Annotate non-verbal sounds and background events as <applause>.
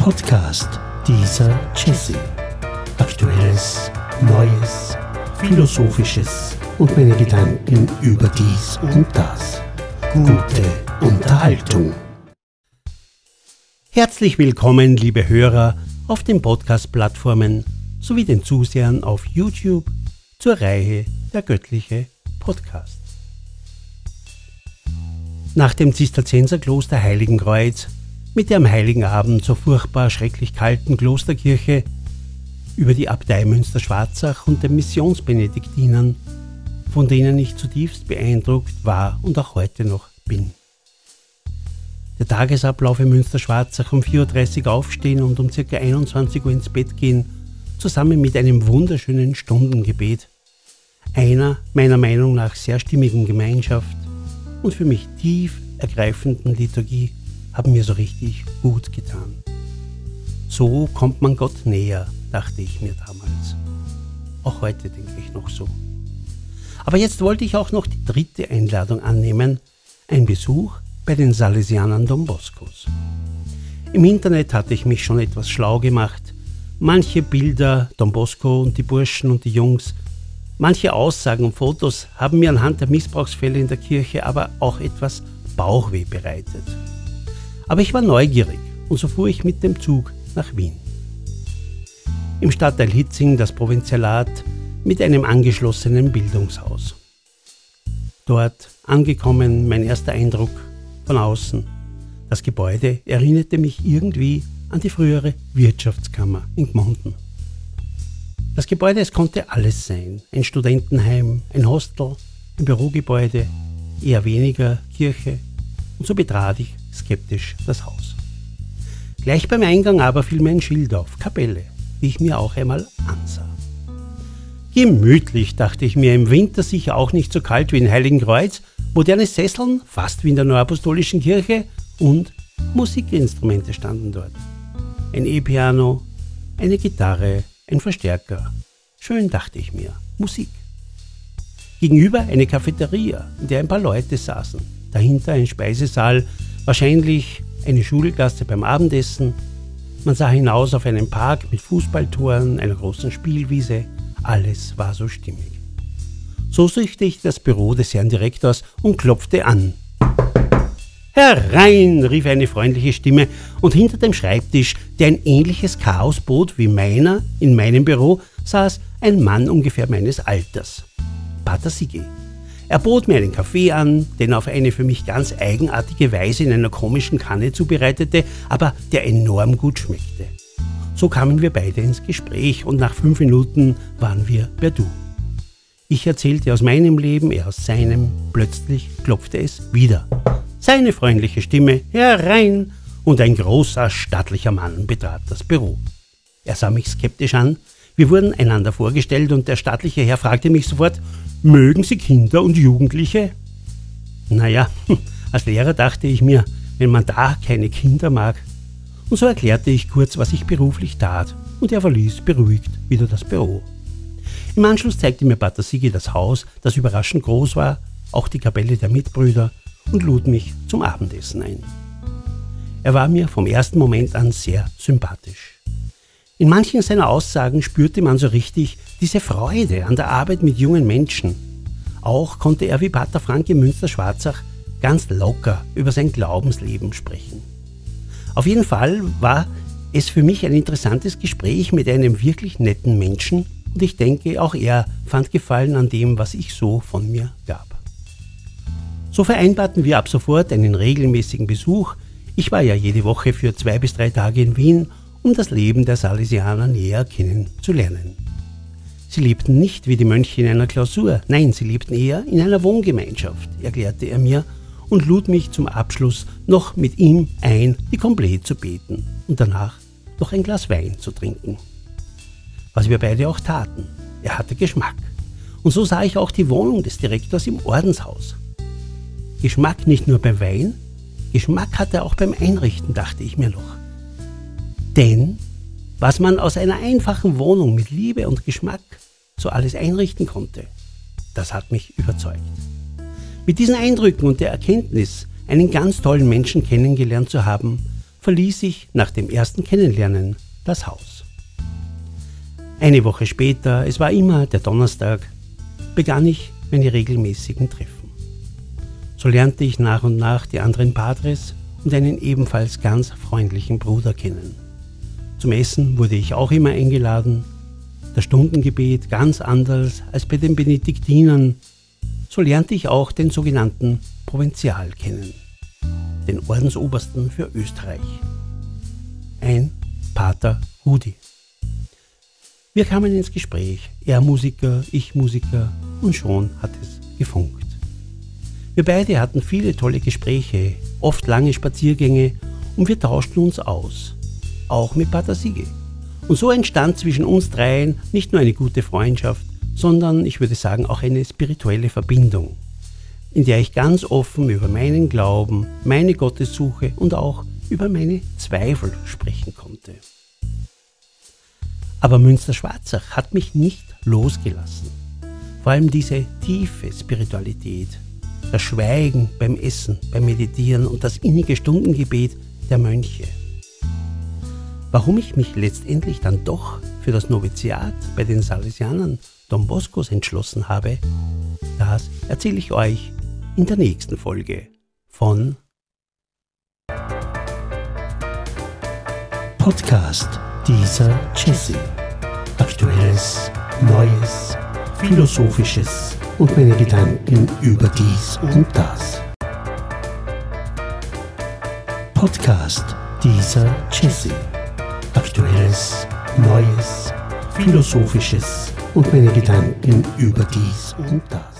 Podcast dieser Jesse. Aktuelles, Neues, Philosophisches und meine Gedanken über dies und das. Gute Unterhaltung. Herzlich willkommen, liebe Hörer, auf den Podcast-Plattformen sowie den Zusehern auf YouTube zur Reihe Der göttliche Podcast. Nach dem Zisterzienserkloster Heiligenkreuz mit der am Heiligen Abend so furchtbar schrecklich kalten Klosterkirche über die Abtei Münster-Schwarzach und den Missionsbenediktinern, von denen ich zutiefst beeindruckt war und auch heute noch bin. Der Tagesablauf in Münster-Schwarzach um 4.30 Uhr aufstehen und um ca. 21 Uhr ins Bett gehen, zusammen mit einem wunderschönen Stundengebet, einer meiner Meinung nach sehr stimmigen Gemeinschaft und für mich tief ergreifenden Liturgie haben mir so richtig gut getan. So kommt man Gott näher, dachte ich mir damals. Auch heute denke ich noch so. Aber jetzt wollte ich auch noch die dritte Einladung annehmen, ein Besuch bei den Salesianern Don Boscos. Im Internet hatte ich mich schon etwas schlau gemacht. Manche Bilder, Don Bosco und die Burschen und die Jungs, manche Aussagen und Fotos haben mir anhand der Missbrauchsfälle in der Kirche aber auch etwas Bauchweh bereitet. Aber ich war neugierig und so fuhr ich mit dem Zug nach Wien. Im Stadtteil Hitzing das Provinzialat mit einem angeschlossenen Bildungshaus. Dort angekommen mein erster Eindruck von außen. Das Gebäude erinnerte mich irgendwie an die frühere Wirtschaftskammer in Gmunden. Das Gebäude, es konnte alles sein. Ein Studentenheim, ein Hostel, ein Bürogebäude, eher weniger Kirche. Und so betrat ich skeptisch das Haus. Gleich beim Eingang aber fiel mir ein Schild auf, Kapelle, die ich mir auch einmal ansah. Gemütlich, dachte ich mir, im Winter sicher auch nicht so kalt wie in Heiligenkreuz, moderne Sesseln, fast wie in der Neuapostolischen Kirche und Musikinstrumente standen dort. Ein E-Piano, eine Gitarre, ein Verstärker. Schön, dachte ich mir, Musik. Gegenüber eine Cafeteria, in der ein paar Leute saßen. Dahinter ein Speisesaal Wahrscheinlich eine Schulgasse beim Abendessen. Man sah hinaus auf einen Park mit Fußballtoren, einer großen Spielwiese. Alles war so stimmig. So suchte ich das Büro des Herrn Direktors und klopfte an. Herein, rief eine freundliche Stimme, und hinter dem Schreibtisch, der ein ähnliches Chaos bot wie meiner in meinem Büro, saß ein Mann ungefähr meines Alters. Pater Sigi. Er bot mir einen Kaffee an, den er auf eine für mich ganz eigenartige Weise in einer komischen Kanne zubereitete, aber der enorm gut schmeckte. So kamen wir beide ins Gespräch und nach fünf Minuten waren wir per Du. Ich erzählte aus meinem Leben, er aus seinem. Plötzlich klopfte es wieder. Seine freundliche Stimme herein und ein großer, stattlicher Mann betrat das Büro. Er sah mich skeptisch an. Wir wurden einander vorgestellt und der stattliche Herr fragte mich sofort, Mögen Sie Kinder und Jugendliche? Naja, <laughs> als Lehrer dachte ich mir, wenn man da keine Kinder mag. Und so erklärte ich kurz, was ich beruflich tat, und er verließ beruhigt wieder das Büro. Im Anschluss zeigte mir Pater Sigi das Haus, das überraschend groß war, auch die Kapelle der Mitbrüder, und lud mich zum Abendessen ein. Er war mir vom ersten Moment an sehr sympathisch. In manchen seiner Aussagen spürte man so richtig diese Freude an der Arbeit mit jungen Menschen. Auch konnte er wie Pater Frank in Münster-Schwarzach ganz locker über sein Glaubensleben sprechen. Auf jeden Fall war es für mich ein interessantes Gespräch mit einem wirklich netten Menschen und ich denke, auch er fand Gefallen an dem, was ich so von mir gab. So vereinbarten wir ab sofort einen regelmäßigen Besuch. Ich war ja jede Woche für zwei bis drei Tage in Wien um das Leben der Salesianer näher kennenzulernen. Sie lebten nicht wie die Mönche in einer Klausur, nein, sie lebten eher in einer Wohngemeinschaft, erklärte er mir und lud mich zum Abschluss noch mit ihm ein, die Komplett zu beten und danach noch ein Glas Wein zu trinken. Was wir beide auch taten. Er hatte Geschmack. Und so sah ich auch die Wohnung des Direktors im Ordenshaus. Geschmack nicht nur beim Wein, Geschmack hatte er auch beim Einrichten, dachte ich mir noch. Denn was man aus einer einfachen Wohnung mit Liebe und Geschmack so alles einrichten konnte, das hat mich überzeugt. Mit diesen Eindrücken und der Erkenntnis, einen ganz tollen Menschen kennengelernt zu haben, verließ ich nach dem ersten Kennenlernen das Haus. Eine Woche später, es war immer der Donnerstag, begann ich meine regelmäßigen Treffen. So lernte ich nach und nach die anderen Padres und einen ebenfalls ganz freundlichen Bruder kennen. Zum Essen wurde ich auch immer eingeladen. Das Stundengebet ganz anders als bei den Benediktinern. So lernte ich auch den sogenannten Provinzial kennen, den Ordensobersten für Österreich. Ein Pater Rudi. Wir kamen ins Gespräch, er Musiker, ich Musiker, und schon hat es gefunkt. Wir beide hatten viele tolle Gespräche, oft lange Spaziergänge und wir tauschten uns aus, auch mit Pater Siege. Und so entstand zwischen uns dreien nicht nur eine gute Freundschaft, sondern ich würde sagen auch eine spirituelle Verbindung, in der ich ganz offen über meinen Glauben, meine Gottessuche und auch über meine Zweifel sprechen konnte. Aber Münster-Schwarzach hat mich nicht losgelassen. Vor allem diese tiefe Spiritualität, das Schweigen beim Essen, beim Meditieren und das innige Stundengebet der Mönche. Warum ich mich letztendlich dann doch für das Noviziat bei den Salesianern Don Boscos entschlossen habe, das erzähle ich euch in der nächsten Folge von Podcast dieser Jesse. Aktuelles, Neues, Philosophisches und meine Gedanken über dies und das. Podcast dieser Jesse. Aktuelles, Neues, Philosophisches und meine Gedanken über dies und das.